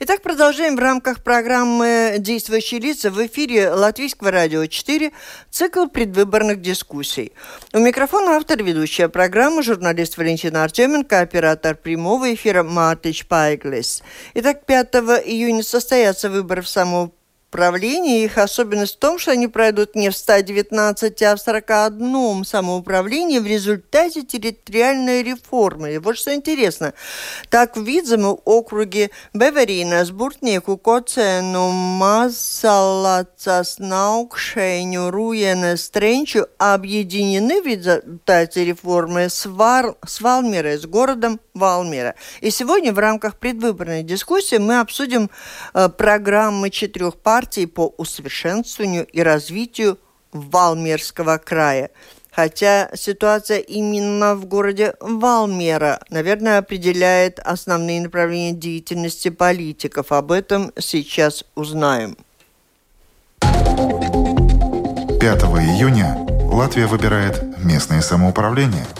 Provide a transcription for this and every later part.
Итак, продолжаем в рамках программы «Действующие лица» в эфире Латвийского радио 4 цикл предвыборных дискуссий. У микрофона автор ведущая программы, журналист Валентина Артеменко, оператор прямого эфира Мартыч Пайглес. Итак, 5 июня состоятся выборы в саму самоуправления. Их особенность в том, что они пройдут не в 119, а в 41 самоуправлении в результате территориальной реформы. И вот что интересно. Так, в Видзему округе Беверина, Сбуртnieku, Kocēnu, Mazalacas, Наукшейню, Руена, Стренчу объединены в результате реформы с, Вар... с Валмирой, с городом Валмира. И сегодня в рамках предвыборной дискуссии мы обсудим э, программы четырех партий партии по усовершенствованию и развитию Валмерского края. Хотя ситуация именно в городе Валмера, наверное, определяет основные направления деятельности политиков. Об этом сейчас узнаем. 5 июня Латвия выбирает местное самоуправление –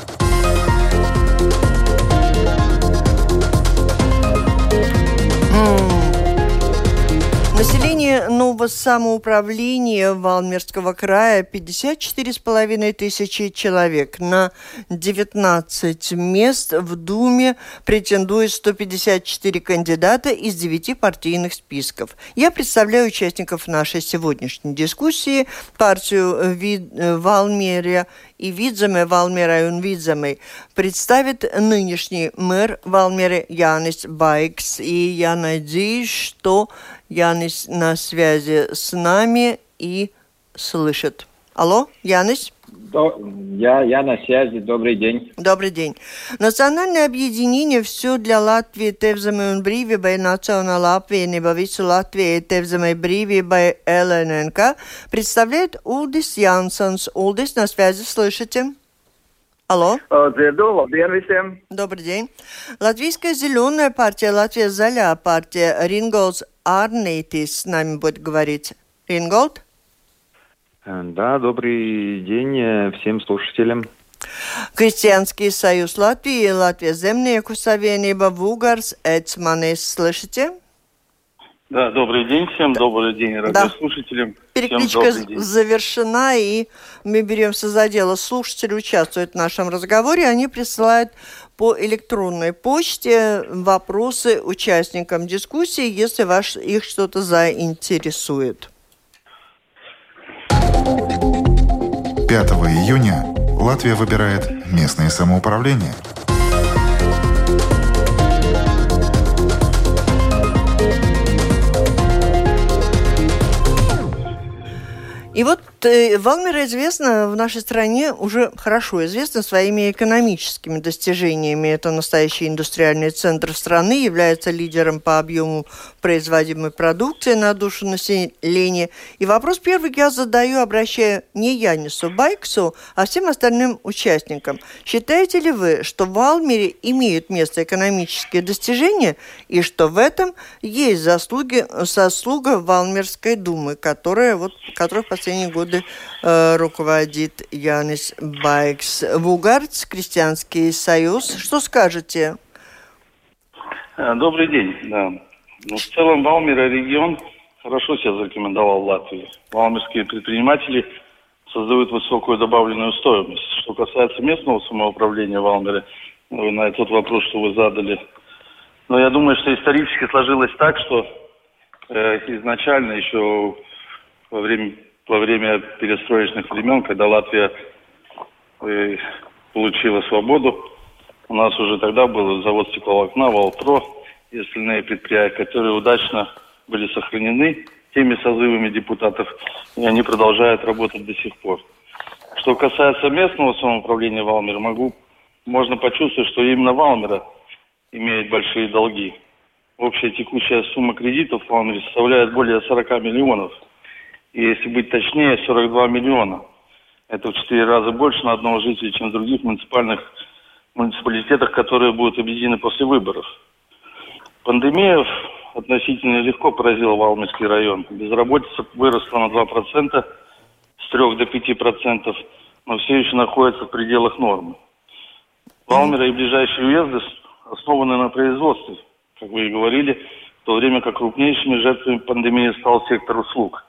Население но нового самоуправления Валмерского края 54,5 тысячи человек. На 19 мест в Думе претендует 154 кандидата из 9 партийных списков. Я представляю участников нашей сегодняшней дискуссии, партию Валмерия и Видземе Валмера un Видземе представит нынешний мэр Валмеры Янис Байкс. И я надеюсь, что Янис на связи с нами и слышит. Алло, Янис? Я, я на связи. Добрый день. Добрый день. Национальное объединение «Все для Латвии Тевзаме un brīvībai Национāla apvienība visu Латвии Тевзаме brīvībai ЛННК представляет Улдис Янсонс. Улдис, на связи, слышите? Алло. Дзirdu, labdien visiem. Добрый день. Латвийская зеленая партия, Латвия Заля партия, Ринголдс Арнейтис с нами будет говорить. Ринголд? Да, добрый день э, всем слушателям. Крестьянский союз Латвии, Латвия Земnieku Savienība, Вугарс, Эцманис. Слышите? Да, добрый день всем, добрый день радиослушателям. Да. Перекличка завершена, и мы беремся за дело. Слушатели участвуют в нашем разговоре, они присылают по электронной почте вопросы участникам дискуссии, если ваш, их что-то заинтересует. 5 июня Латвия выбирает местное самоуправление – И вот Валмера известна в нашей стране уже хорошо известна своими экономическими достижениями. Это настоящий индустриальный центр страны, является лидером по объему производимой продукции на душу населения. И вопрос первый я задаю, обращая не Янису Байксу, а всем остальным участникам. Считаете ли вы, что в Валмере имеют место экономические достижения и что в этом есть заслуги, заслуга Валмерской думы, которая, вот, которая в последние годы э, руководит Янис Байкс. Вугарц, Крестьянский союз. Что скажете? Э, добрый день. Да. Ну, в целом Валмира регион хорошо себя зарекомендовал Латвии. Валмирские предприниматели создают высокую добавленную стоимость. Что касается местного самоуправления Валмира, на этот вопрос, что вы задали, но я думаю, что исторически сложилось так, что э, изначально еще во время, во время перестроечных времен, когда Латвия э, получила свободу, у нас уже тогда был завод стекловолокна, Валтро, и остальные предприятия, которые удачно были сохранены теми созывами депутатов, и они продолжают работать до сих пор. Что касается местного самоуправления Валмера, могу, можно почувствовать, что именно Валмера имеет большие долги. общая текущая сумма кредитов в Валмере составляет более 40 миллионов. И если быть точнее, 42 миллиона. Это в 4 раза больше на одного жителя, чем в других муниципальных муниципалитетах, которые будут объединены после выборов. Пандемия относительно легко поразила Валмирский район. Безработица выросла на 2%, с 3 до 5%, но все еще находится в пределах нормы. Валмера и ближайшие уезды основаны на производстве, как вы и говорили, в то время как крупнейшими жертвами пандемии стал сектор услуг.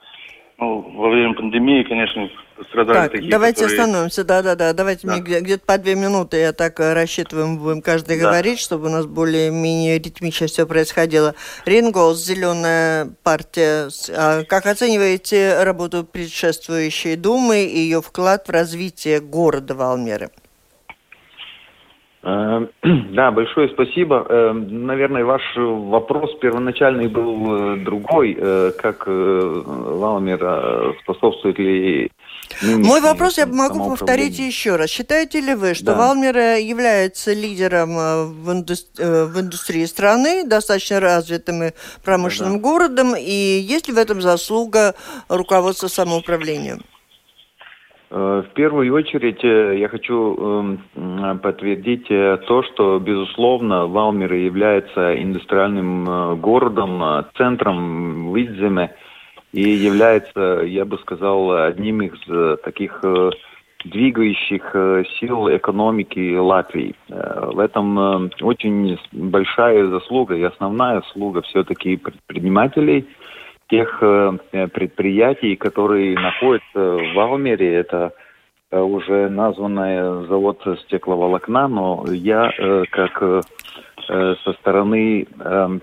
Ну, во время пандемии, конечно, страдали Так, такие, давайте которые... остановимся, да-да-да, давайте Да. мне где- где-то по две минуты, я так э, рассчитываем, будем каждый Да. говорить, чтобы у нас более-менее ритмично все происходило. Рингос, Зеленая партия, а как оцениваете работу предшествующей Думы и ее вклад в развитие города Валмеры? Э, Да, большое спасибо. Э, Наверное, ваш вопрос первоначальный был э, другой, э, как э, Валмер э, способствует ли Мой вопрос я могу повторить еще раз. Считаете ли вы, что Да. Валмера является лидером в, э, в индустрии страны, достаточно развитым и промышленным городом, и есть ли в этом заслуга руководства самоуправлением? Э, В первую очередь э, я хочу эм, подтвердить э, то, что, безусловно, Валмир является индустриальным городом, центром Видземе и является, я бы сказал, одним из таких двигающих сил экономики Латвии. В этом очень большая заслуга и основная заслуга все-таки предпринимателей, тех э, предприятий, которые находятся в Валмере. Это э, уже названный завод стекловолокна, но я э, как со стороны эм,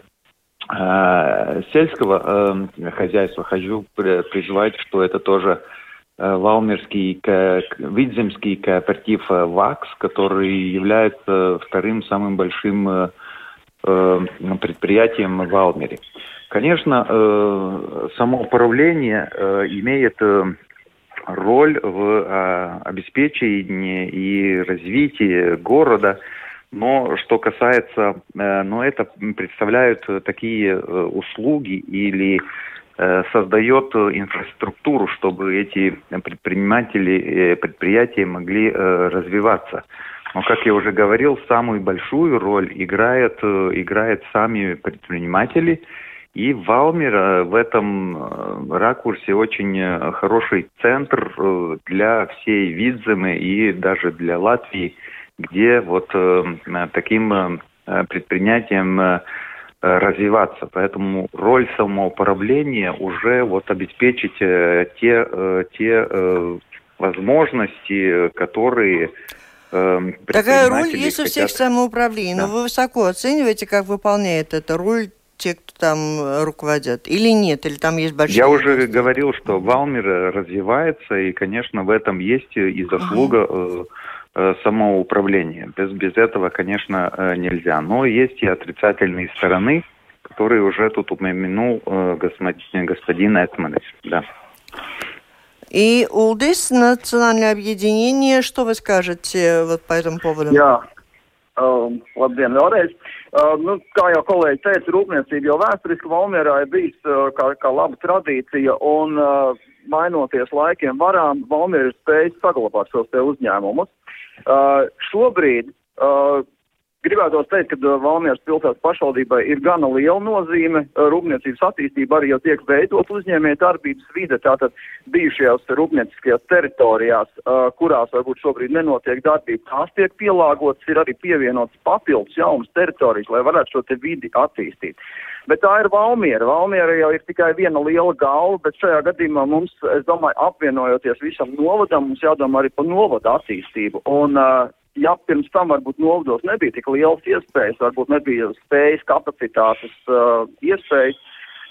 сельского хозяйства хочу при- призвать, что это тоже Валмерский, Видземский кооператив ВАКС, который является вторым самым большим предприятием в Валмере. Конечно, э, самоуправление э, имеет э, роль в обеспечении и развитии города, но что касается, но это представляют такие услуги или создает инфраструктуру, чтобы эти предприниматели, предприятия могли развиваться. Но, как я уже говорил, самую большую роль играет, э, играют сами предприниматели. И Валмир э, в этом э, ракурсе очень э, хороший центр для всей Видземы и даже для Латвии, где вот таким предприятием э, развиваться. Поэтому роль самоуправления уже вот обеспечить те, те возможности, которые Такая роль есть у всех хотят- самоуправлений, но Да. вы высоко оцениваете, как выполняет эту роль те, кто там э, руководят, или нет, или там есть большие... Я уже говорил, что Валмир э, развивается, и, конечно, в этом есть э, и заслуга э, самоуправления. Без, без этого, конечно, нельзя. Но есть и отрицательные стороны, которые уже тут упомянул господин, господин Этманис. Да. И УЛДИС, национальное объединение, что вы скажете вот по этому поводу? Um, labdien vēlreiz. Uh, nu, kā jau kolēģi teica, rūpniecība jau vēsturiski Valmierā ir bijis uh, kā, kā laba tradīcija un uh, mainoties laikiem varām, Valmiera ir spējis saglabāt šos te uzņēmumus. Uh, šobrīd uh, Gribētu teikt, ka uh, Valmieras pilsētas pašvaldībai ir gana liela nozīme. Uh, Rūpniecības attīstība arī jau tiek veidot uzņēmē darbības vide, tātad bijušajās rūpnieciskajās teritorijās, uh, kurās varbūt šobrīd nenotiek darbība, tās tiek pielāgotas, ir arī pievienotas papildus jaunas teritorijas, lai varētu šo te vidi attīstīt. Bet tā ir Valmiera. Valmiera jau ir tikai viena liela galva, bet šajā gadījumā mums, es domāju, apvienojoties visam novadam, mums jādomā arī par novada attīstību. Un, uh, ja pirms tam varbūt novados nebija tik lielas iespējas, varbūt nebija spējas, kapacitātes, uh, iespējas,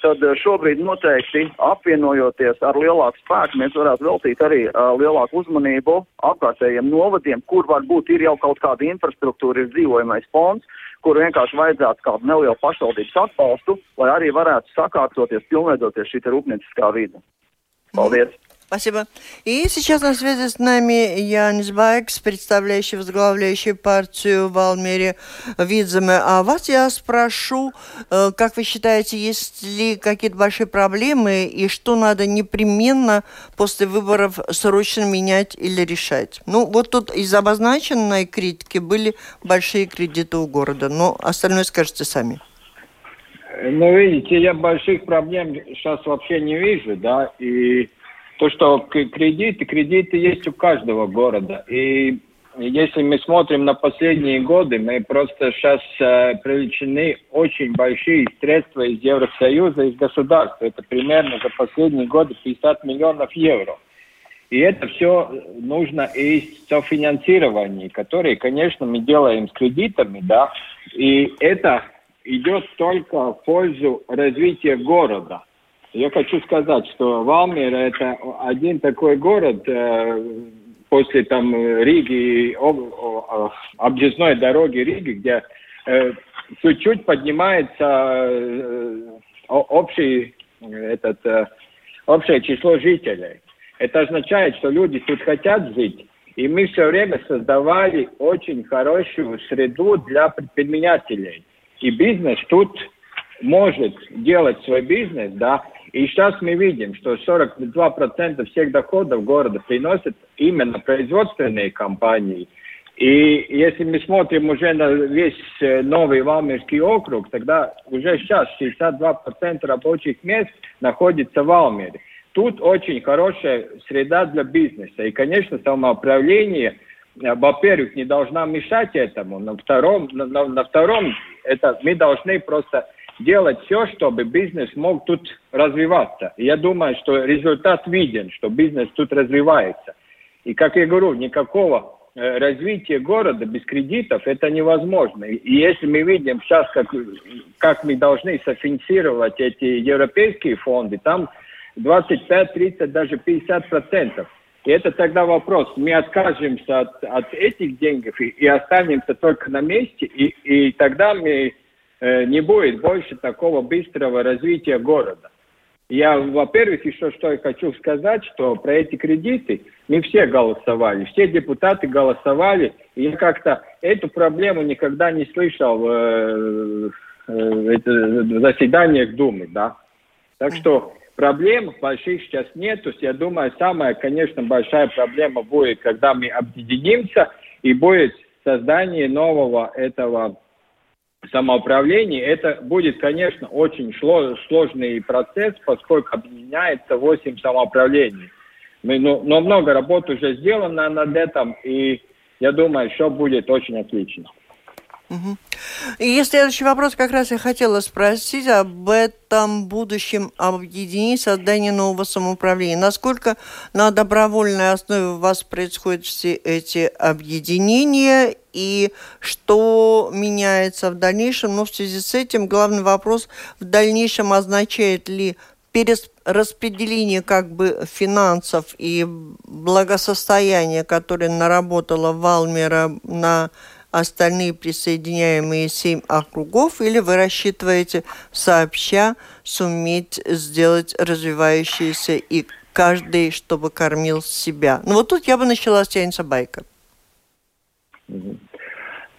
tad uh, šobrīd noteikti apvienojoties ar lielāku spēku, mēs varētu veltīt arī uh, lielāku uzmanību apkārtējiem novadiem, kur varbūt ir jau kaut kāda infrastruktūra, ir dzīvojamais fonds, kur vienkārši vajadzētu kādu nelielu pašvaldības atbalstu, lai arī varētu sakārtoties, pilnveidoties šī rūpnieciskā vide. Paldies! Спасибо. И сейчас на связи с нами Янис Байкс, представляющий, возглавляющий партию в Алмере Видземе. А вас я спрошу, э, как вы считаете, есть ли какие-то большие проблемы и что надо непременно после выборов срочно менять или решать? Ну, вот тут из обозначенной критики были большие кредиты у города, но остальное скажете сами. Ну, видите, я больших проблем сейчас вообще не вижу, да, и то, что кредиты, кредиты есть у каждого города. И если мы смотрим на последние годы, мы просто сейчас э, привлечены очень большие средства из Евросоюза, из государства. Это примерно за последние годы 50 миллионов евро. И это все нужно из софинансирования, которые, конечно, мы делаем с кредитами, да, и это идет только в пользу развития города. Я хочу сказать, что Валмир это один такой город э, после там Риги, об, объездной дороги Риги, где э, чуть-чуть поднимается э, общий, этот, э, общее число жителей. Это означает, что люди тут хотят жить, и мы все время создавали очень хорошую среду для предпринимателей. И бизнес тут может делать свой бизнес, да, и сейчас мы видим, что 42% всех доходов города приносят именно производственные компании. И если мы смотрим уже на весь э, новый Валмирский округ, тогда уже сейчас 62% рабочих мест находится в Алмере. Тут очень хорошая среда для бизнеса. И, конечно, самоуправление, э, во-первых, не должна мешать этому. На втором, на, на втором это мы должны просто делать все, чтобы бизнес мог тут развиваться. И я думаю, что результат виден, что бизнес тут развивается. И, как я говорю, никакого э, развития города без кредитов это невозможно. И если мы видим сейчас, как, как мы должны софинансировать эти европейские фонды, там 25, 30, даже 50 процентов. И это тогда вопрос, мы откажемся от, от этих денег и, и останемся только на месте, и, и тогда мы не будет больше такого быстрого развития города. Я, во-первых, еще что я хочу сказать, что про эти кредиты мы все голосовали, все депутаты голосовали, и я как-то эту проблему никогда не слышал в, э, э, в заседаниях Думы, да. Так что проблем больших сейчас нет. То есть я думаю, самая, конечно, большая проблема будет, когда мы объединимся и будет создание нового этого самоуправлении, это будет, конечно, очень сложный процесс, поскольку объединяется 8 самоуправлений. Мы, ну, но много работы уже сделано над этим, и я думаю, все будет очень отлично. Угу. И следующий вопрос как раз я хотела спросить об этом будущем объединении, создании нового самоуправления. Насколько на добровольной основе у вас происходят все эти объединения и что меняется в дальнейшем? Но в связи с этим главный вопрос в дальнейшем означает ли перераспределение как бы финансов и благосостояния, которое наработала Валмера на остальные присоединяемые семь округов, или вы рассчитываете сообща суметь сделать развивающиеся и каждый, чтобы кормил себя? Ну вот тут я бы начала с Янса Байка.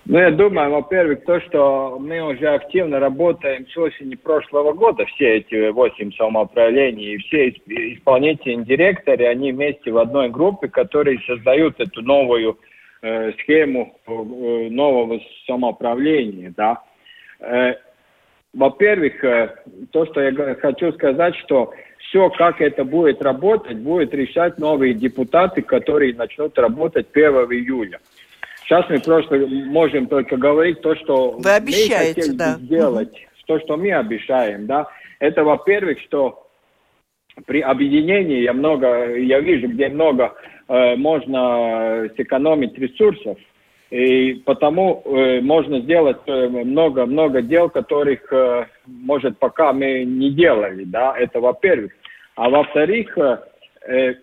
Ну, я думаю, во-первых, то, что мы уже активно работаем с осени прошлого года, все эти восемь самоуправлений, и все исполнительные директоры, они вместе в одной группе, которые создают эту новую э, схему э, нового самоуправления, да. Э, во-первых, э, то, что я хочу сказать, что все, как это будет работать, будет решать новые депутаты, которые начнут работать 1 июля. Сейчас мы просто можем только говорить то, что Вы обещаете, мы да. сделать, то, что мы обещаем, да. Это, во-первых, что при объединении я много, я вижу, где много Э, можно сэкономить ресурсов, и потому э, можно сделать много-много э, дел, которых, э, может, пока мы не делали, да, это во-первых. А во-вторых, э, э,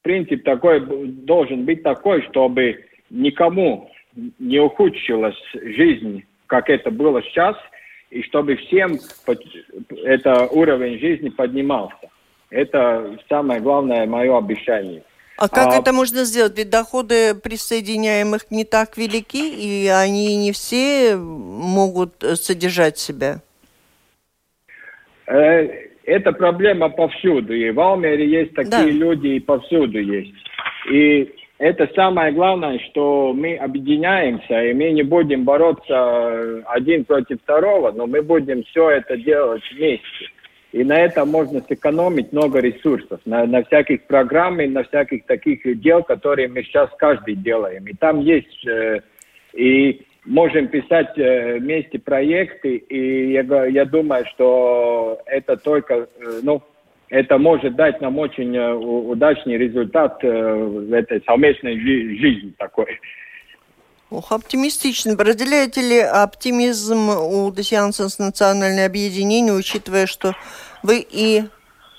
принцип такой должен быть такой, чтобы никому не ухудшилась жизнь, как это было сейчас, и чтобы всем это уровень жизни поднимался. Это самое главное мое обещание. А как а... это можно сделать? Ведь доходы присоединяемых не так велики, и они не все могут содержать себя. Э, эта проблема повсюду. И в Алмере есть такие да. люди, и повсюду есть. И это самое главное, что мы объединяемся, и мы не будем бороться один против второго, но мы будем все это делать вместе. И на этом можно сэкономить много ресурсов, на, на всяких программах, на всяких таких дел, которые мы сейчас каждый делаем. И там есть, э, и можем писать э, вместе проекты, и я, я думаю, что это только, э, ну, это может дать нам очень э, удачный результат э, в этой совместной жи жизни такой. Ох, оптимистично. Разделяете ли оптимизм у Десиансенс национальное объединение, учитывая, что вы и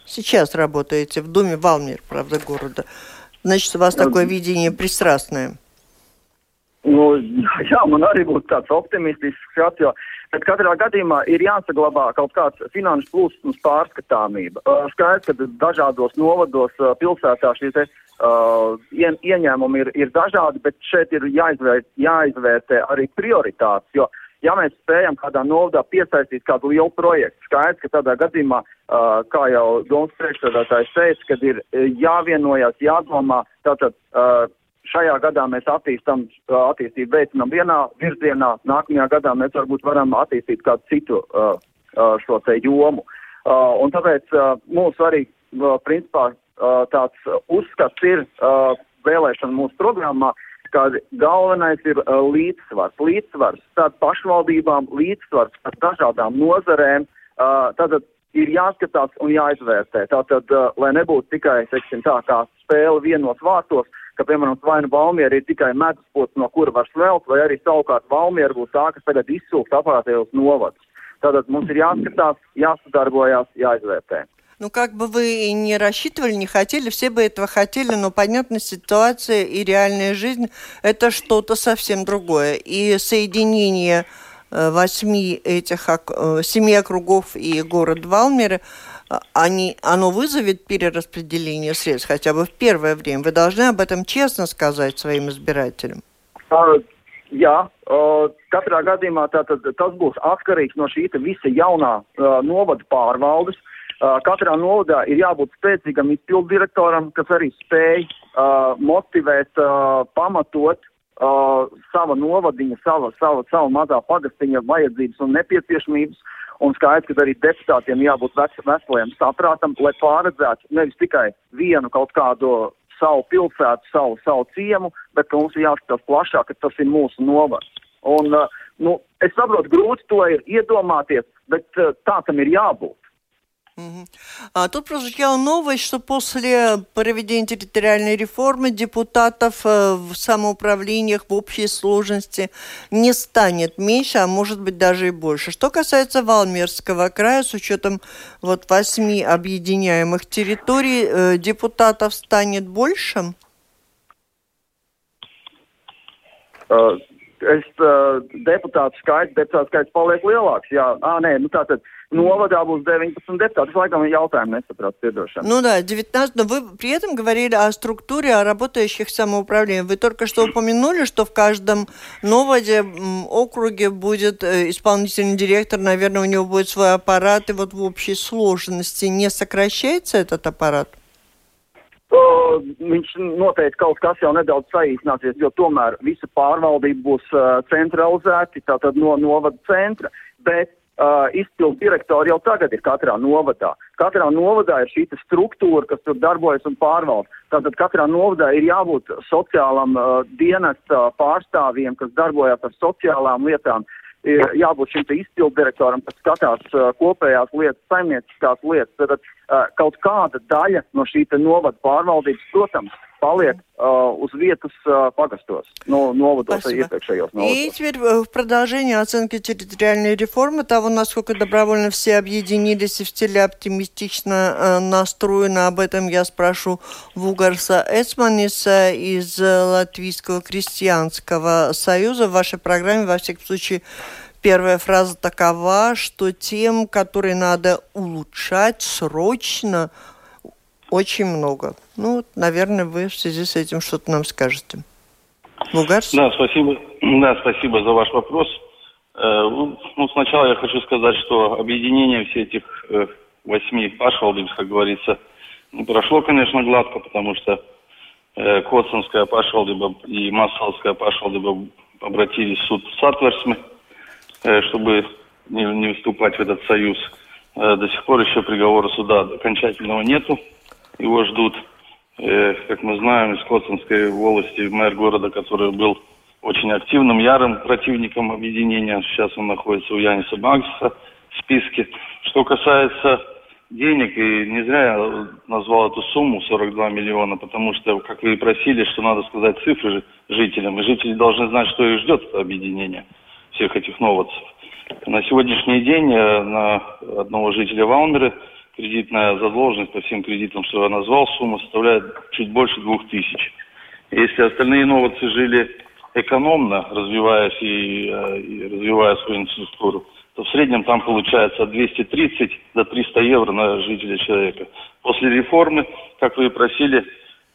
сейчас работаете в Думе Валмир, правда, города? Значит, у вас такое видение пристрастное. Nu, jā, man arī būtu tāds optimistisks skats, jo bet katrā gadījumā ir jāsaglabā kaut kāds finanšu plūsmas pārskatāmība. Skaidrs, ka dažādos novados pilsētā šie te uh, ieņēmumi ir, ir dažādi, bet šeit ir jāizvērt, jāizvērtē arī prioritātes, jo ja mēs spējam kādā novadā piesaistīt kādu lielu projektu, skaidrs, ka tādā gadījumā, uh, kā jau Domas priekšsēdētājs teica, kad ir jāvienojas, jādomā, tātad uh, šajā gadā mēs attīstam, attīstību veicinam vienā virzienā, nākamajā gadā mēs varbūt varam attīstīt kādu citu uh, šo te jomu. Uh, un tāpēc uh, mūsu arī, uh, principā, uh, tāds uzskats ir uh, vēlēšana mūsu programmā, ka galvenais ir uh, līdzsvars, līdzsvars starp pašvaldībām, līdzsvars starp dažādām nozarēm. Uh, tātad ir jāskatās un jāizvērtē. Tātad, uh, lai nebūtu tikai, teiksim, tā kā spēle vienos vārtos, ka, piemēram, vai nu Valmiera ir tikai meduspots, no kura var smelt, vai arī savukārt Valmiera būs tā, kas tagad izsūks aparātajos novadus. Tātad mums ir jāskatās, jāsadarbojās, jāizvērtē. Ну, как бы вы не рассчитывали, не хотели, все бы этого хотели, но, понятно, ситуация и реальная жизнь – это что-то совсем другое. И соединение э, восьми этих, э, семи округов и город Валмеры – а, они, оно вызовет перераспределение средств хотя бы в первое время. Вы должны об этом честно сказать своим избирателям. Uh, jā, uh, katrā gadījumā tātad, tas būs atkarīgs no šī visa jaunā uh, novada pārvaldes. Uh, katrā novadā ir jābūt spēcīgam izpilddirektoram, kas arī spēj uh, motivēt, uh, pamatot uh, sava novadiņa, sava, sava, sava mazā pagastiņa vajadzības un nepieciešamības. Un skaidrs, ka arī deputātiem jābūt veseliem saprātam, lai pārredzētu nevis tikai vienu kaut kādu savu pilsētu, savu, savu ciemu, bet mums ir jāskatās plašāk, ka tas ir mūsu novads. Un, uh, nu, es saprotu, grūti to ir iedomāties, bet uh, tā tam ir jābūt. А тут прозвучала новость, что после проведения территориальной реформы депутатов э, в самоуправлениях в общей сложности не станет меньше, а может быть даже и больше. Что касается Валмерского края, с учетом вот восьми объединяемых территорий, э, депутатов станет больше? Es deputātu skaits, deputātu skaits paliek lielāks. Jā, à, nē, nu Новода būs 19 депутатов. Laikam jautājumu nesapratu, пиедошен. Ну да, 19, но вы при этом говорили о структуре, о работающих самоуправлениях. Вы только что упомянули, что в каждом новоде округе будет э, исполнительный директор, наверное, у него будет свой аппарат, и вот в общей сложности не сокращается этот аппарат? Viņš noteikti kaut kas jau nedaudz saīsināsies, jo tomēr visa pārvaldība būs uh, centralizēta, tātad no novada centra, bet uh, izpildu direktori jau tagad ir katrā novadā. Katrā novadā ir šī struktūra, kas tur darbojas un pārvalda. Tātad katrā novadā ir jābūt sociālam uh, dienesta pārstāvjiem, kas darbojas ar sociālām lietām. Ir jābūt šim izpildu direktoram, kas skatās uh, kopējās lietas, saimnieciskās lietas. Tad uh, kaut kāda daļa no šī novada pārvaldības, protams, paliek uh, uz vietas uh, погостос, но новодос и iepriekšējos новодос. И теперь э, в продолжение оценки территориальной реформы, того, насколько добровольно все объединились и в стиле оптимистично э, настроены, об этом я спрошу Вугарса Эцманиса из Латвийского крестьянского союза. В вашей программе, во всяком случае, Первая фраза такова, что тем, которые надо улучшать срочно, очень много. Ну, наверное, вы в связи с этим что-то нам скажете. Лугарс? Да, спасибо. Да, спасибо за ваш вопрос. Э, ну, сначала я хочу сказать, что объединение всех этих э, восьми пашвалдыбс, как говорится, не прошло, конечно, гладко, потому что э, Коцанская пашвалдыба и Масалская пашвалдыба обратились в суд Сатверсме, э, чтобы не, вступать в этот союз. До сих пор еще приговора суда окончательного нету. Его ждут, э, как мы знаем, из Коценской волости мэр города, который был очень активным, ярым противником объединения. Сейчас он находится у Яниса Байкса в списке. Что касается денег, и не зря я назвал эту сумму 42 миллиона, потому что, как вы и просили, что надо сказать цифры жителям, и жители должны знать, что их ждет объединение всех этих новодцев. На сегодняшний день э, на одного жителя Валмеры кредитная задолженность по всем кредитам, что я назвал, сумма составляет чуть больше двух тысяч. Если остальные новодцы жили экономно, развиваясь и, э, и развивая свою инфраструктуру, то в среднем там получается от 230 до 300 евро на жителя человека. После реформы, как вы и просили,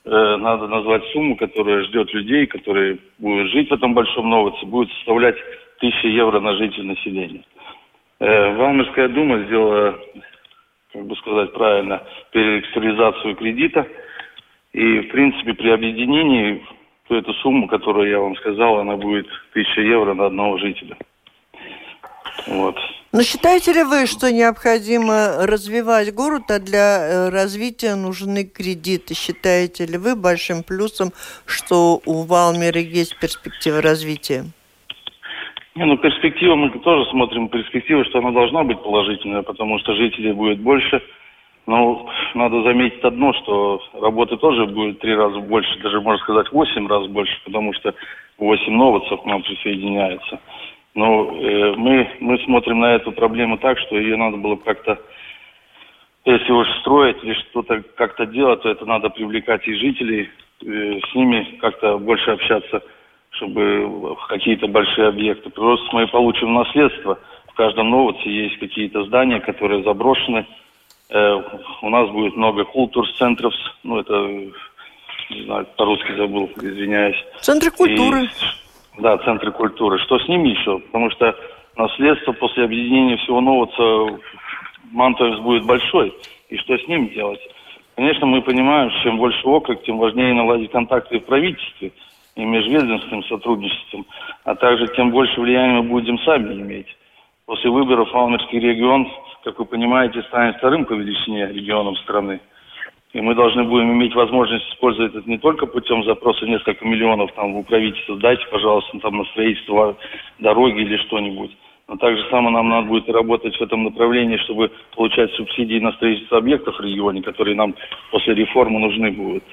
э, надо назвать сумму, которая ждет людей, которые будут жить в этом большом новоце, будет составлять 1000 евро на жителя населения. Э, Валмерская дума сделала, как бы сказать правильно, переэкстеризацию кредита. И, в принципе, при объединении то эту сумму, которую я вам сказал, она будет 1000 евро на одного жителя. Вот. Но считаете ли вы, что необходимо развивать город, а для э, развития нужны кредиты? Считаете ли вы большим плюсом, что у Валмира есть перспектива развития? Не, ну перспектива, мы тоже смотрим перспективу, что она должна быть положительная, потому что жителей будет больше – ну, надо заметить одно, что работы тоже будет три раза больше, даже можно сказать восемь раз больше, потому что восемь новодцев к нам присоединяется. Но э, мы, мы смотрим на эту проблему так, что ее надо было как-то, если уж строить или что-то как-то делать, то это надо привлекать и жителей, э, с ними как-то больше общаться, чтобы какие-то большие объекты. Просто мы получим наследство. В каждом новодце есть какие-то здания, которые заброшены, Э, у нас будет много культур-центров, ну это, не знаю, по-русски забыл, извиняюсь. Центры культуры. И, да, центры культуры. Что с ними еще? Потому что наследство после объединения всего нового Мантовец будет большой. И что с ним делать? Конечно, мы понимаем, чем больше округ, тем важнее наладить контакты в правительстве и межведомственным сотрудничеством, а также тем больше влияния мы будем сами иметь. После выборов Алмерский регион как вы понимаете, станет вторым по величине регионом страны. И мы должны будем иметь возможность использовать это не только путем запроса несколько миллионов там в правительство, дайте, пожалуйста, там на строительство дороги или что-нибудь. Но также само нам надо будет работать в этом направлении, чтобы получать субсидии на строительство объектов в регионе, которые нам после реформы нужны будут.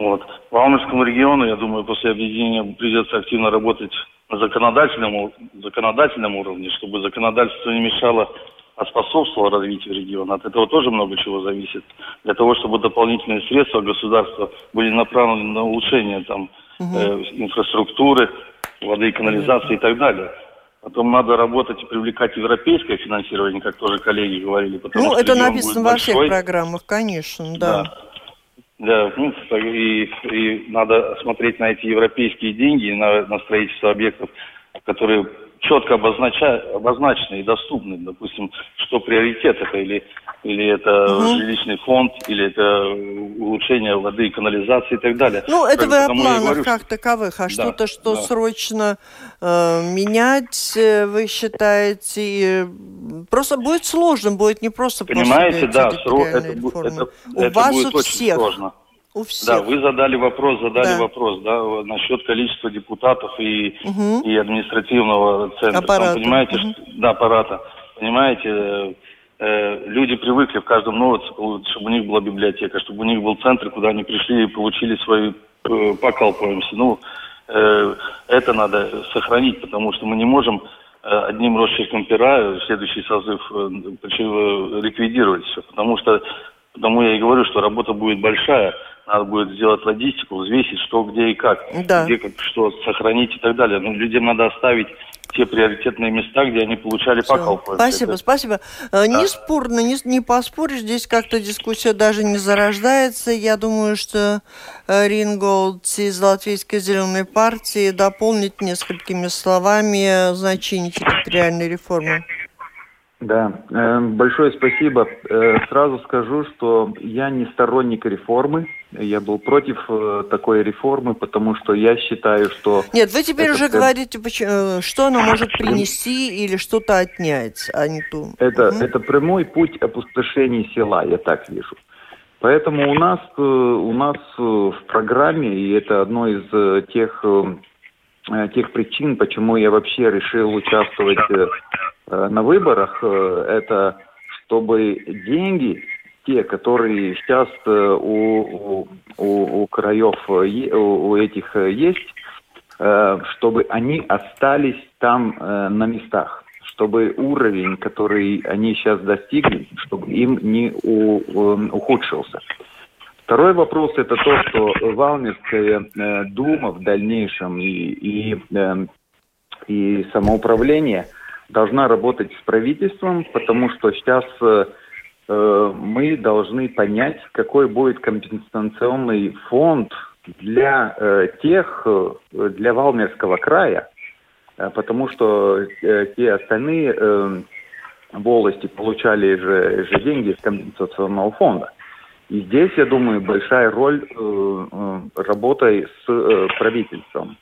Вот. В Алмерскому региону, я думаю, после объединения придется активно работать на законодательном, законодательном уровне, чтобы законодательство не мешало, а способствовало развитию региона. От этого тоже много чего зависит. Для того, чтобы дополнительные средства государства были направлены на улучшение там, угу. э, инфраструктуры, воды и канализации и так далее. Потом надо работать и привлекать европейское финансирование, как тоже коллеги говорили. Потому ну, это написано во большой. всех программах, конечно, да. да. Да, ну, и, и надо смотреть на эти европейские деньги, на, на строительство объектов, которые четко обознача, обозначены и доступны. Допустим, что приоритет это или, или это угу. жилищный фонд, или это улучшение воды и канализации и так далее. Ну, это вы о планах говорю, как таковых, а да, что-то, что да. срочно э, менять, э, вы считаете, просто будет сложно, будет не просто Понимаете, да, сро... это, это, у это вас будет у очень всех. сложно. У всех. Да, вы задали вопрос, задали да. вопрос, да, насчет количества депутатов и, угу. и административного центра. Аппарата. Там, понимаете, угу. что, да, аппарата. Понимаете, э, э, люди привыкли в каждом новоце, чтобы у них была библиотека, чтобы у них был центр, куда они пришли и получили свои э, покалпаемся. Ну, э, это надо сохранить, потому что мы не можем э, одним росчерком пера следующий созыв э, ликвидировать все, потому что Потому я и говорю, что работа будет большая. Надо будет сделать логистику, взвесить, что, где и как. Да. Где как, что сохранить и так далее. Ну, людям надо оставить те приоритетные места, где они получали по Спасибо, Это- спасибо. Э, Не спорно, не, не поспоришь, здесь как-то дискуссия даже не зарождается. Я думаю, что э, Ринголдс из Латвийской зеленой партии дополнит несколькими словами значение территориальной реформы. Да, э, большое спасибо. Э, Сразу скажу, что я не сторонник реформы. Я был против э, такой реформы, потому что я считаю, что Нет, вы теперь Это уже говорите, э, что она может принести или что-то отнять, а не ту. это, Мгм. это прямой путь опустошения села, я так вижу. Поэтому у нас, у нас в программе, и это одно из тех, тех причин, почему я вообще решил участвовать на выборах, э, это чтобы деньги, те, которые сейчас э, у, у, у- краев, э, у, этих э, есть, э, чтобы они остались там э, на местах, чтобы уровень, который они сейчас достигли, чтобы им не у- ухудшился. Второй вопрос это то, что Валмирская э, дума в дальнейшем и, и, э, и самоуправление должна работать с правительством, потому что сейчас э, мы должны понять, какой будет компенсационный фонд для э, тех, э, для Валмерского края, э, потому что э, те остальные э, волости получали же, же деньги из компенсационного фонда. И здесь, я думаю, большая роль э, э, работы с э, правительством.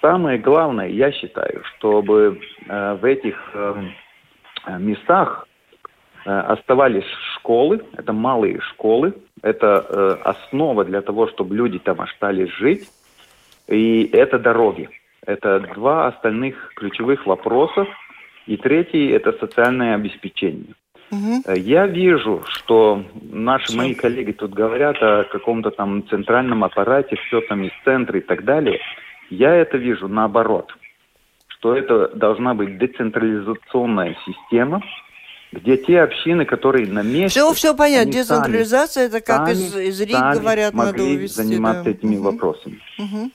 Самое главное, я считаю, чтобы э, в этих э, местах э, оставались школы, это малые школы, это э, основа для того, чтобы люди там остались жить, и это дороги. Это два остальных ключевых вопроса. И третий – это социальное обеспечение. Э, Я вижу, что наши мои коллеги тут говорят о каком-то там центральном аппарате, все там из центра и так далее. Я это вижу наоборот, что это должна быть децентрализационная система, где те общины, которые на месте... Все, все понятно. они сами- Децентрализация, это как сами- из, из Риг говорят, надо увести. заниматься да. этими Мгм. вопросами. Мгм.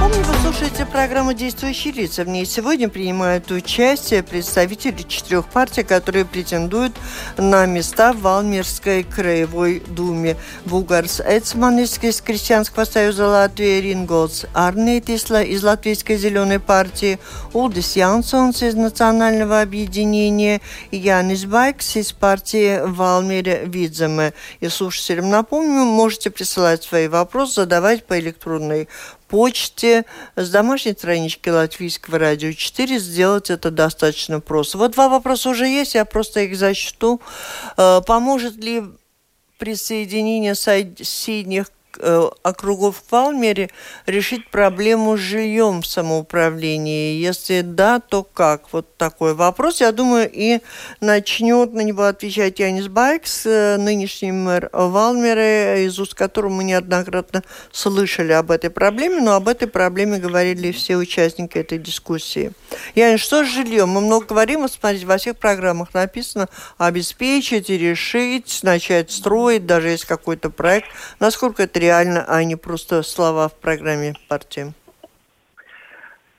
Напомню, вы слушаете программу «Действующие лица». В ней сегодня принимают участие представители четырех партий, которые претендуют на места в Валмирской краевой думе. Булгарс Эцманис из Крестьянского союза Латвии, Ринголс Арнетисла из Латвийской зеленой партии, Улдис Янсонс из Национального объединения Янис Байкс из партии Валмире Видземе. И слушателям напомню, можете присылать свои вопросы, задавать по электронной почте, с домашней странички Латвийского радио 4 сделать это достаточно просто. Вот два вопроса уже есть, я просто их зачту. Э, Поможет ли присоединение соседних округов в Валмере решить проблему с жильем в самоуправлении? Если да, то как? Вот такой вопрос. Я думаю, и начнет на него отвечать Янис Байкс, э, нынешний мэр Валмера, из уст которого мы неоднократно слышали об этой проблеме, но об этой проблеме говорили все участники этой дискуссии. Янис, что с жильем? Мы много говорим, вот смотрите, во всех программах написано обеспечить и решить, начать строить, даже есть какой-то проект. Насколько это реально, а не просто слова в программе партии?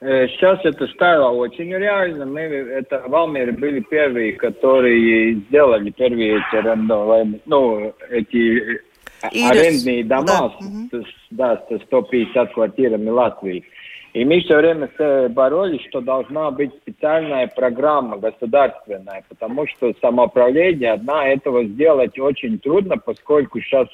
Э, Сейчас это стало очень реально. Мы, это Валмеры были первые, которые сделали первые эти арендованные, ну, эти э, арендные дома, да, с- да, с 150 квартирами Латвии. И мы все время с- боролись, что должна быть специальная программа государственная, потому что самоуправление одна этого сделать очень трудно, поскольку сейчас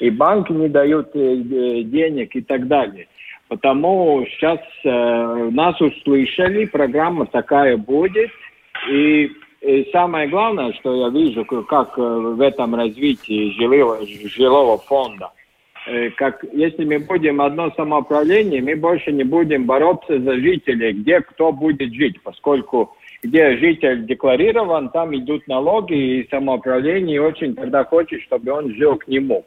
и- банки не дают э, э, денег и так далее. Потому сейчас э, нас услышали, программа такая будет. И, и самое главное, что я вижу, как э, в этом развитии жилого, жилого фонда, э, как если мы будем одно самоуправление, мы больше не будем бороться за жителей, где кто будет жить, поскольку где житель декларирован, там идут налоги, и самоуправление очень тогда хочет, чтобы он жил к нему.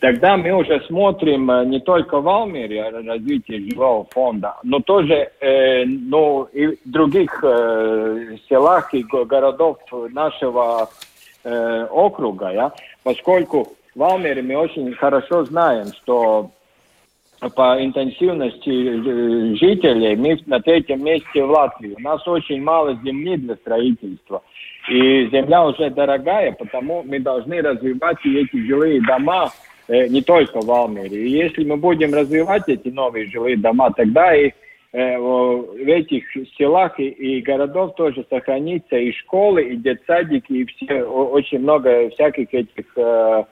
Тогда мы уже смотрим э, не только в Алмере развитие жилого фонда, но тоже э, ну, и в других э, селах и городов нашего э, округа, я, поскольку в Алмере мы очень хорошо знаем, что по интенсивности э, жителей мы на третьем месте в Латвии. У нас очень мало земли для строительства. И земля уже дорогая, потому мы должны развивать эти жилые дома не только в Алмере. И если мы будем развивать эти новые жилые дома, тогда и э, в этих селах и, и городов тоже сохранится и школы, и детсадики, и все, очень много всяких этих э,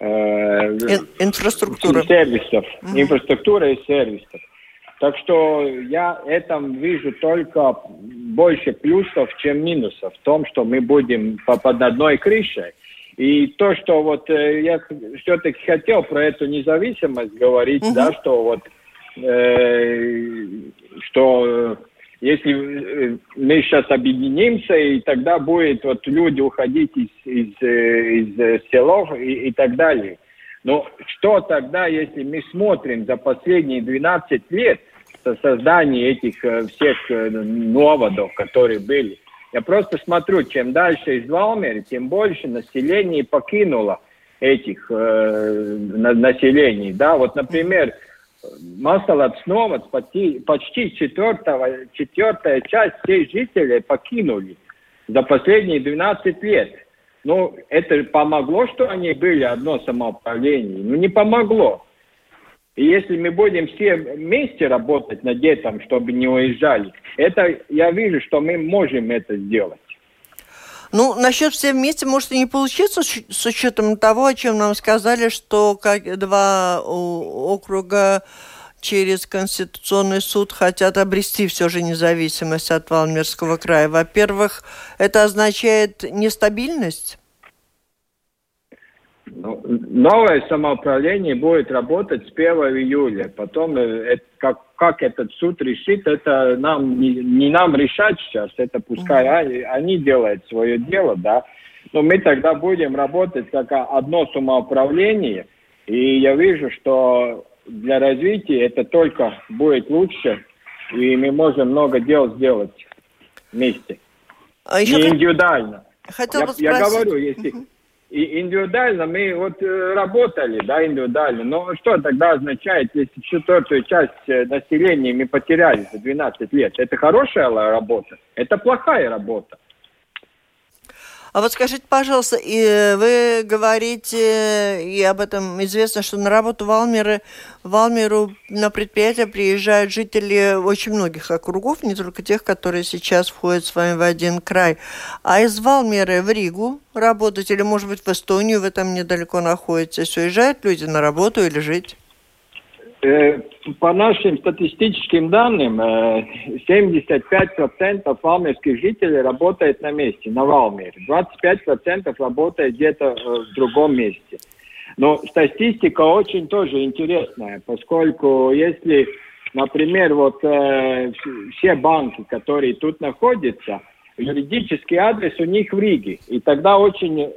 э, сервисов, угу. инфраструктура и сервисов. Так что я этом вижу только больше плюсов, чем минусов в том, что мы будем под одной крышей. И то, что вот э, я все-таки хотел про эту независимость говорить, угу. да, что вот э, что если э, мы сейчас объединимся, и тогда будет вот люди уходить из, из, э, из э, селов и, и так далее. Но что тогда, если мы смотрим за последние 12 лет со создания этих всех новодов, которые были? Я просто смотрю, чем дальше из Валмери, тем больше населения покинуло этих э, населений. Да, вот, например, Масалат снова почти, почти четвертого, четвертая часть всех жителей покинули за последние 12 лет. Ну, это помогло, что они были одно самоуправление? Ну, не помогло. И если мы будем все вместе работать над этим, чтобы не уезжали, это я вижу, что мы можем это сделать. Ну, насчет все вместе может и не получиться с учетом того, о чем нам сказали, что как два округа через Конституционный суд хотят обрести все же независимость от Валмирского края. Во-первых, это означает нестабильность? Ну, новое самоуправление будет работать с 1 июля. Потом, э, это, как, как этот суд решит, это нам не, не нам решать сейчас. Это пускай mm-hmm. они, они делают свое дело, да. Но мы тогда будем работать как одно самоуправление. И я вижу, что для развития это только будет лучше. И мы можем много дел сделать вместе. А еще не индивидуально. Хотел я, бы я говорю, если... Uh-huh и индивидуально мы вот э, работали, да, индивидуально. Но что тогда означает, если четвертую часть э, населения мы потеряли за 12 лет? Это хорошая работа? Это плохая работа? А вот скажите, пожалуйста, и вы говорите, и об этом известно, что на работу в Алмеры, в Алмеру на предприятие приезжают жители очень многих округов, не только тех, которые сейчас входят с вами в один край. А из Валмеры в Ригу работать, или, может быть, в Эстонию вы там недалеко находитесь, уезжают люди на работу или жить? Э, по нашим статистическим данным, 75% э, валмерских жителей работает на месте, на Валмере. 25% работает где-то э, в другом месте. Но статистика очень тоже интересная, поскольку если, например, вот все банки, которые тут находятся, юридический адрес у них в Риге, и тогда очень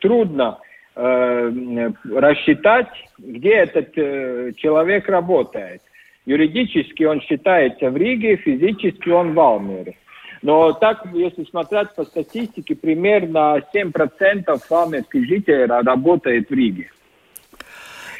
трудно э, рассчитать, где этот э, человек работает. Юридически он считается в Риге, физически он в Алмере. Но так, если смотреть по статистике, примерно 7% алмерских жителей работает в Риге.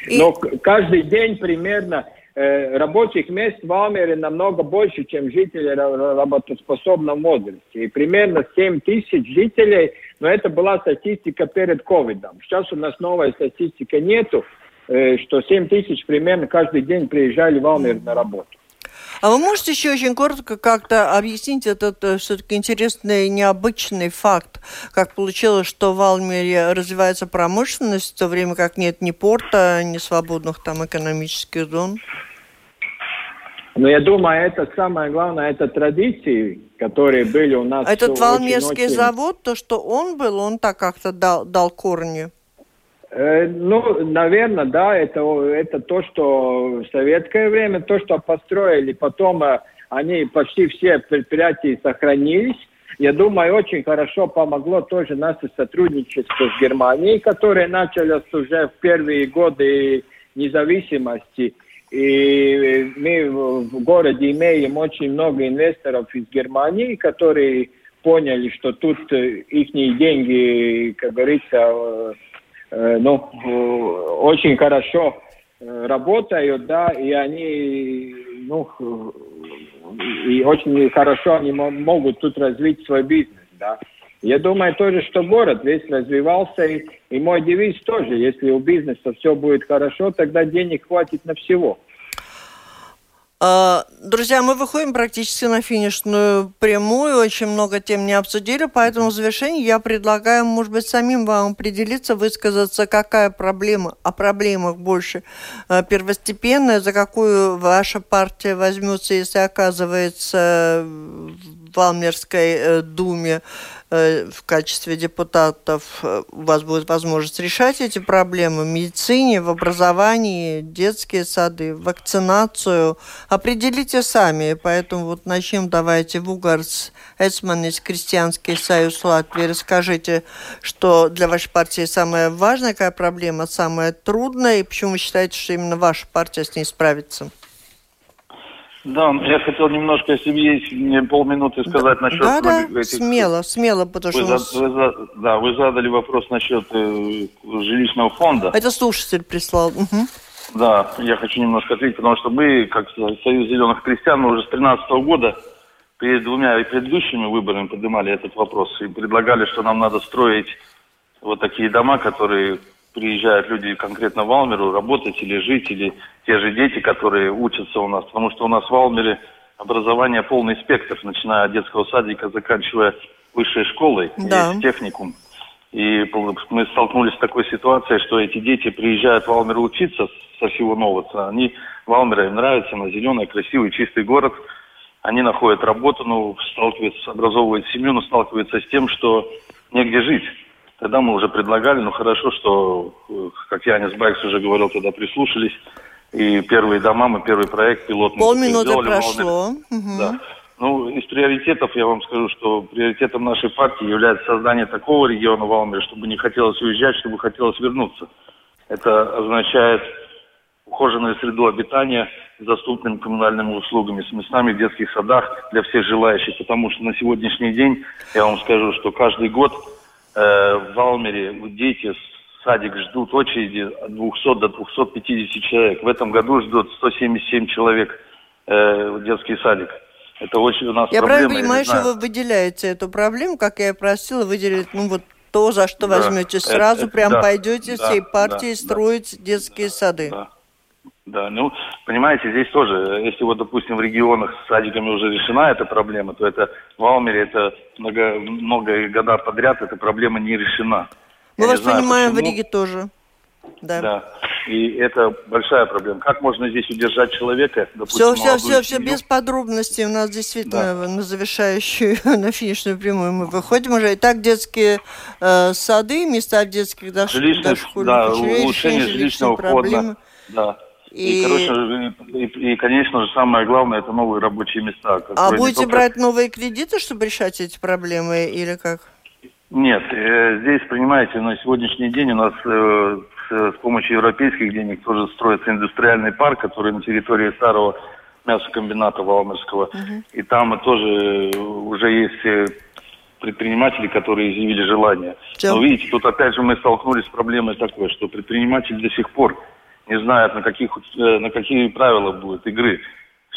Но каждый день примерно э, рабочих мест в Алмере намного больше, чем жителей работоспособном возрасте. И примерно 7 тысяч жителей но это была статистика перед ковидом. Сейчас у нас новая статистика нету, э, что 7 тысяч примерно каждый день приезжали в Алмер на работу. А вы можете еще очень коротко как-то объяснить этот э, все-таки интересный необычный факт, как получилось, что в Алмере развивается промышленность, в то время как нет ни порта, ни свободных там экономических зон? Но я думаю, это самое главное, это традиции, которые были у нас. Этот Валмерский очень... завод, то, что он был, он так как-то дал, дал корни? Э, ну, наверное, да, это, это то, что в советское время, то, что построили, потом э, они почти все предприятия сохранились. я думаю, очень хорошо помогло тоже наше сотрудничество с Германией, которое началось уже в первые годы независимости. И мы в городе имеем очень много инвесторов из Германии, которые поняли, что тут их деньги, как говорится, ну, очень хорошо работают, да, и они, ну, и очень хорошо они могут тут развить свой бизнес, да. Я думаю тоже, что город весь развивался, и, и мой девиз тоже, если у бизнеса все будет хорошо, тогда денег хватит на всего. А, друзья, мы выходим практически на финишную прямую, очень много тем не обсудили, поэтому в завершении я предлагаю, может быть, самим вам определиться, высказаться, какая проблема, о проблемах больше а, первостепенная, за какую ваша партия возьмется, если оказывается в Валмерской э, думе Э, в качестве депутатов э, у вас будет возможность решать эти проблемы в медицине, в образовании, детские сады, вакцинацию. Определите сами. Поэтому вот начнем давайте в Угарс Эцманис, Крестьянский союз Латвии. Расскажите, что для вашей партии самая важная какая проблема, самая трудная, и почему вы считаете, что именно ваша партия с ней справится? Да, я хотел немножко, если есть мне полминуты сказать да, насчет... Да, да, этих... смело, смело, потому вы что... За, вы за, да, вы задали вопрос насчет э, жилищного фонда. Это слушатель прислал. Угу. Да, я хочу немножко ответить, потому что мы, как Союз зеленых крестьян, мы уже с 2013 года перед двумя предыдущими выборами поднимали этот вопрос и предлагали, что нам надо строить вот такие дома, которые приезжают люди конкретно в Алмеру работать или жить, или те же дети, которые учатся у нас. Потому что у нас в Алмере образование полный спектр, начиная от детского садика, заканчивая высшей школой, да. есть техникум. И мы столкнулись с такой ситуацией, что эти дети приезжают в Алмер учиться со всего Новоца. Они в Алмере им нравится, на зеленый, красивый, чистый город. Они находят работу, ну, сталкиваются, образовывают семью, но сталкиваются с тем, что негде жить. Тогда мы уже предлагали, ну хорошо, что, как Янис Байкс уже говорил, тогда прислушались. И первые дома, мы первый проект пилотный Полминуты прошло. Угу. Да. Ну, из приоритетов я вам скажу, что приоритетом нашей партии является создание такого региона в Алмере, чтобы не хотелось уезжать, чтобы хотелось вернуться. Это означает ухоженную среду обитания с доступными коммунальными услугами, с местами в детских садах для всех желающих, потому что на сегодняшний день я вам скажу, что каждый год Э, в Алмере дети садик ждут очереди от 200 до 250 человек. В этом году ждут 177 человек э, в детский садик. Это очень у нас Я правильно понимаю, что вы выделяете эту проблему, как я и просила, выделить, ну вот то, за что да, возьмете сразу, это, прям да, пойдете да, всей партией да, строить да, детские да, сады. Да. Да, ну, понимаете, здесь тоже, если вот, допустим, в регионах с садиками уже решена эта проблема, то это в Алмере это много, много года подряд эта проблема не решена. Мы Я вас понимаем, почему. в Риге тоже. Да. да. И это большая проблема. Как можно здесь удержать человека? Допустим, все, все, все, все без подробностей. У нас действительно да. на завершающую, на финишную прямую мы выходим уже. Итак, детские э, сады, места в детских дош... дошкольных да, улучшение жилищного проблемы. Да. И, и, короче, и, и, конечно же, самое главное, это новые рабочие места. А будете только... брать новые кредиты, чтобы решать эти проблемы, или как? Нет, э, здесь, понимаете, на сегодняшний день у нас э, с, с помощью европейских денег тоже строится индустриальный парк, который на территории старого мясокомбината Валмерского. Угу. И там тоже уже есть э, предприниматели, которые изъявили желание. Все. Но видите, тут опять же мы столкнулись с проблемой такой, что предприниматели до сих пор не знают, на, каких, э, на какие правила будет игры,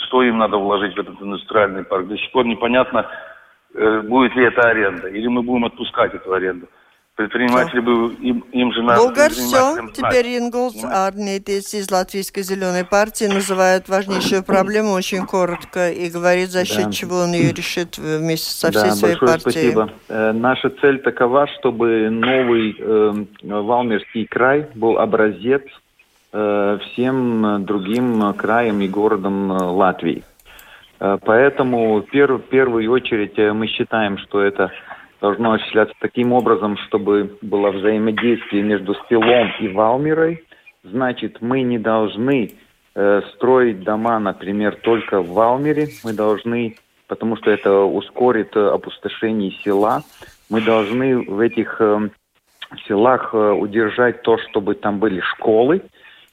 что им надо вложить в этот индустриальный парк. До сих пор непонятно, э, будет ли это аренда, или мы будем отпускать эту аренду. Предприниматели бы, им, им же надо... Булгар все, теперь Инголс Арнитис из Латвийской зеленой партии называет важнейшую проблему очень коротко и говорит, за счет да. чего он ее решит вместе со всей да, своей большое партией. спасибо. Э, наша цель такова, чтобы новый э, Валмерский край был образец всем другим краям и городам э, Латвии. Э, поэтому в пер, первую очередь мы считаем, что это должно осуществляться таким образом, чтобы было взаимодействие между Спилом и Валмирой. Значит, мы не должны э, строить дома, например, только в Валмире. Мы должны потому что это ускорит опустошение села. Мы должны в этих э, селах э, удержать то, чтобы там были школы,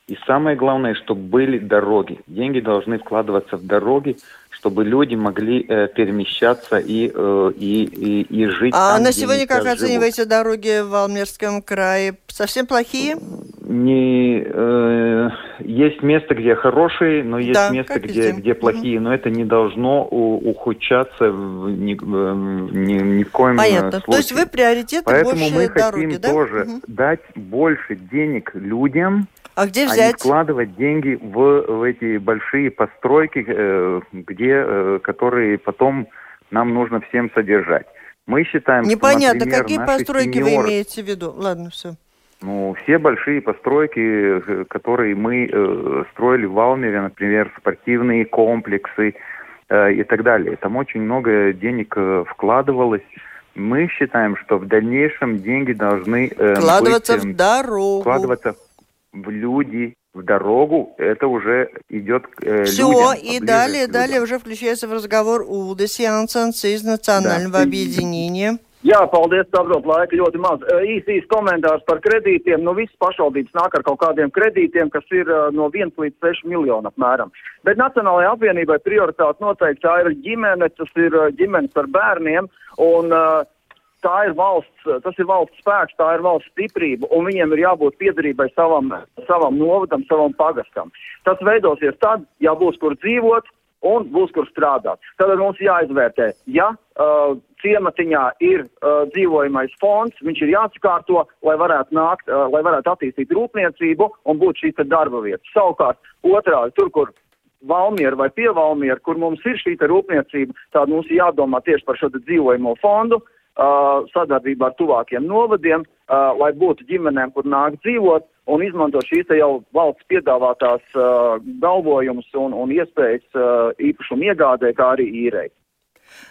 и самое главное, чтобы были дороги. Деньги должны вкладываться в дороги, чтобы люди могли э, перемещаться и, э, и, и, и жить. А там, на сегодня как оцениваете дороги в Алмерском крае? Совсем плохие? Не, э, есть место, где хорошие, но есть Да, место, где, везде. где плохие. Но это не должно у- ухудшаться в, ни, в- ни, ни в коем э, Понятно. случае. То есть вы приоритеты Поэтому больше мы дороги, хотим да? тоже Мгм. дать больше денег людям, А где а не взять? вкладывать деньги в, в эти большие постройки, э, где, э, которые потом нам нужно всем содержать. Мы считаем, Непонятно, что, например, какие постройки вы сеньоры- имеете в виду? Ладно, все. ну, все большие постройки, э, которые мы э, строили в Валмере, например, спортивные комплексы э, и так далее. Там очень много денег э, вкладывалось. Мы считаем, что в дальнейшем деньги должны э, Вкладываться быть, в э, дорогу. вкладываться в люди, в дорогу. Это уже идет к э, Все, людям, и поближе далее, к людям. далее уже включается в разговор Улдис Янсens из Национального Да. объединения. Jā, paldies, saprot, laika ļoti maz. Ē, Īsi īs komentārs par kredītiem. Nu, visas pašvaldības nāk ar kaut kādiem kredītiem, kas ir ā, no 1 līdz 6 miljonu apmēram. Bet Nacionālajai apvienībai prioritāte noteikti tā ir ģimene, tas ir ā, ģimenes ar bērniem, un ā, tā ir valsts, tas ir valsts spēks, tā ir valsts stiprība, un viņiem ir jābūt piedarībai savam, savam novadam, savam pagastam. Tas veidosies tad, ja būs kur dzīvot, un būs kur strādāt. Tad mums jāizvērtē, ja uh, ciematiņā ir uh, dzīvojamais fonds, viņš ir jāsakārto, lai varētu nākt, uh, lai varētu attīstīt rūpniecību un būt šīs darba vietas. Savukārt, otrādi, tur, kur Valmiera vai pie Valmiera, kur mums ir šī rūpniecība, tad mums ir jādomā tieši par šo dzīvojamo fondu, uh, sadarbībā ar tuvākiem novadiem, uh, lai būtu ģimenēm, kur nāk dzīvot un izmanto šīs jau valsts piedāvātās uh, galvojumus un, un iespējas uh, īpašumu iegādē, kā arī īrei.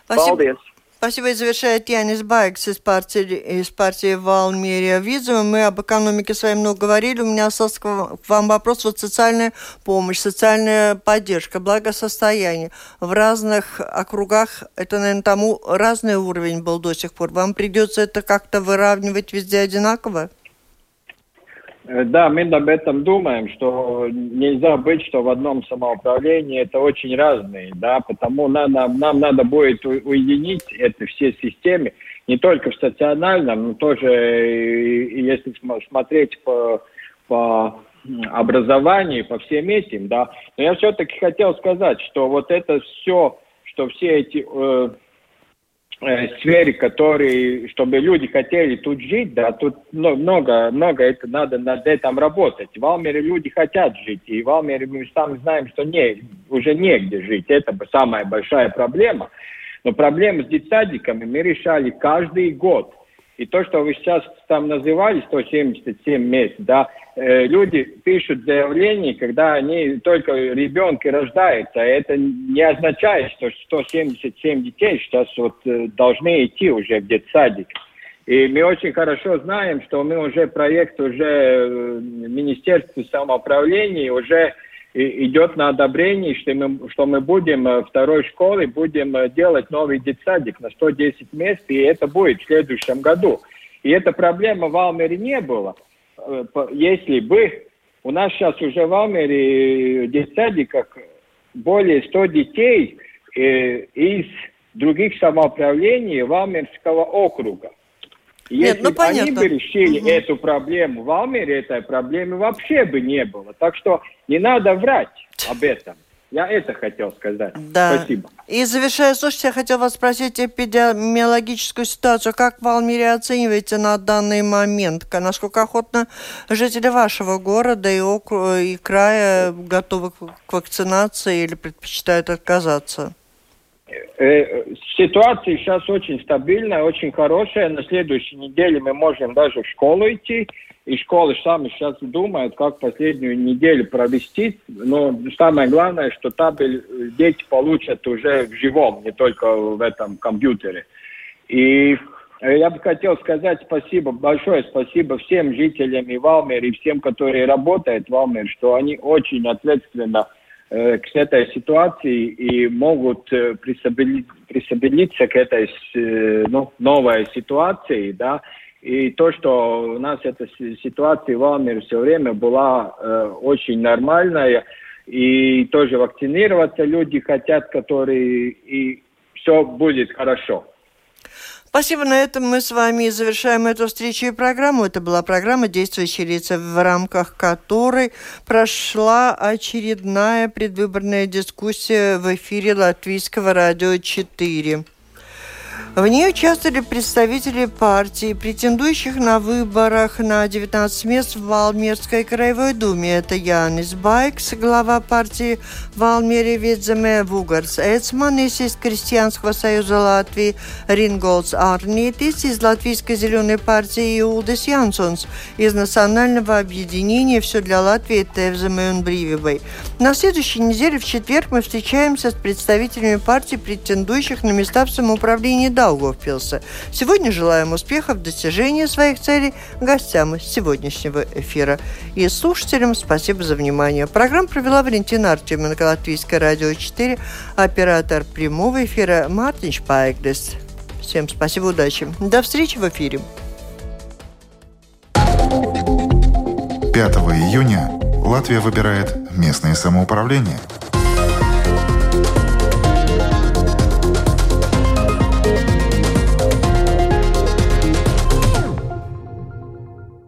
Paldies! Спасибо. И завершает Янис Байкс из партии, из партии Валмерия. Видимо, мы об экономике с вами много говорили. У меня остался к вам вопрос. Вот социальная помощь, социальная поддержка, благосостояние. В разных округах это, наверное, тому разный уровень был до сих пор. Вам придется это как-то выравнивать везде одинаково? Э, Да, мы об этом думаем, что нельзя быть, что в одном самоуправлении это очень разные, да, потому надо, нам надо будет уединить это все системы, не только в стационарном, но тоже, если см- смотреть по, по образованию, по всем этим, да. Но я все-таки хотел сказать, что вот это все, что все эти э, сфере, которые, чтобы люди хотели тут жить, да, тут много, много это надо над этим работать. В Алмере люди хотят жить, и в Алмере мы сами знаем, что не, уже негде жить. Это самая большая проблема. Но проблему с детсадиками мы решали каждый год. И то, что вы сейчас там называли, 177 мест, да, э, люди пишут заявление, когда они только ребенки рождаются. Это не означает, что 177 детей сейчас вот э, должны идти уже в детсадик. И мы очень хорошо знаем, что мы уже проект уже э, Министерства самоуправления уже идет на одобрение, что мы, что мы будем э, второй школы будем э, делать новый детсадик на 110 мест, и это будет в следующем году. И эта проблема в Алмере не было. Если бы у нас сейчас уже в Алмере детсадиках более 100 детей э, из других самоуправлений Валмерского округа. И Нет, Если ну, бы они понятно. бы решили Мгм. эту проблему в Алмере, этой проблемы вообще бы не было. Так что не надо врать об этом. Я это хотел сказать. Да. Спасибо. И завершая, слушайте, я хотела вас спросить эпидемиологическую ситуацию. Как в Алмире оцениваете на данный момент? Насколько охотно жители вашего города и, округа, и края готовы к вакцинации или предпочитают отказаться? Э, Ситуация сейчас очень стабильная, очень хорошая. На следующей неделе мы можем даже в школу идти. И школы сами сейчас думают, как последнюю неделю провести. Но самое главное, что табель э, дети получат уже в живом, не только в этом компьютере. И э, я бы хотел сказать спасибо, большое спасибо всем жителям и Валмере, и всем, которые работают в Валмере, что они очень ответственно э, к этой ситуации и могут э, присоединиться к этой э, ну, новой ситуации, да, и то, что у нас эта ситуация в Алмере все время была э, очень нормальная, и тоже вакцинироваться люди хотят, которые и все будет хорошо. Спасибо. На этом мы с вами завершаем эту встречу и программу. Это была программа «Действующие лица», в рамках которой прошла очередная предвыборная дискуссия в эфире Латвийского радио 4. В ней участвовали представители партий, претендующих на выборах на 19 мест в Валмерской краевой думе. Это Янис Байкс, глава партии Валмере Видземе, Вугарс Эцманис из Крестьянского союза Латвии, Ринголдс Арнитис из Латвийской зеленой партии и Улдис Янсонс из Национального объединения «Все для Латвии» Тевземе Брививой. На следующей неделе в четверг мы встречаемся с представителями партий, претендующих на места в самоуправлении Даугавпилса. Сегодня желаем успехов в достижении своих целей гостям сегодняшнего эфира. И слушателям спасибо за внимание. Программу провела Валентина Артеменко, Латвийское радио 4, оператор прямого эфира Мартин Шпайгдес. Всем спасибо, удачи. До встречи в эфире. 5 июня Латвия выбирает местное самоуправление –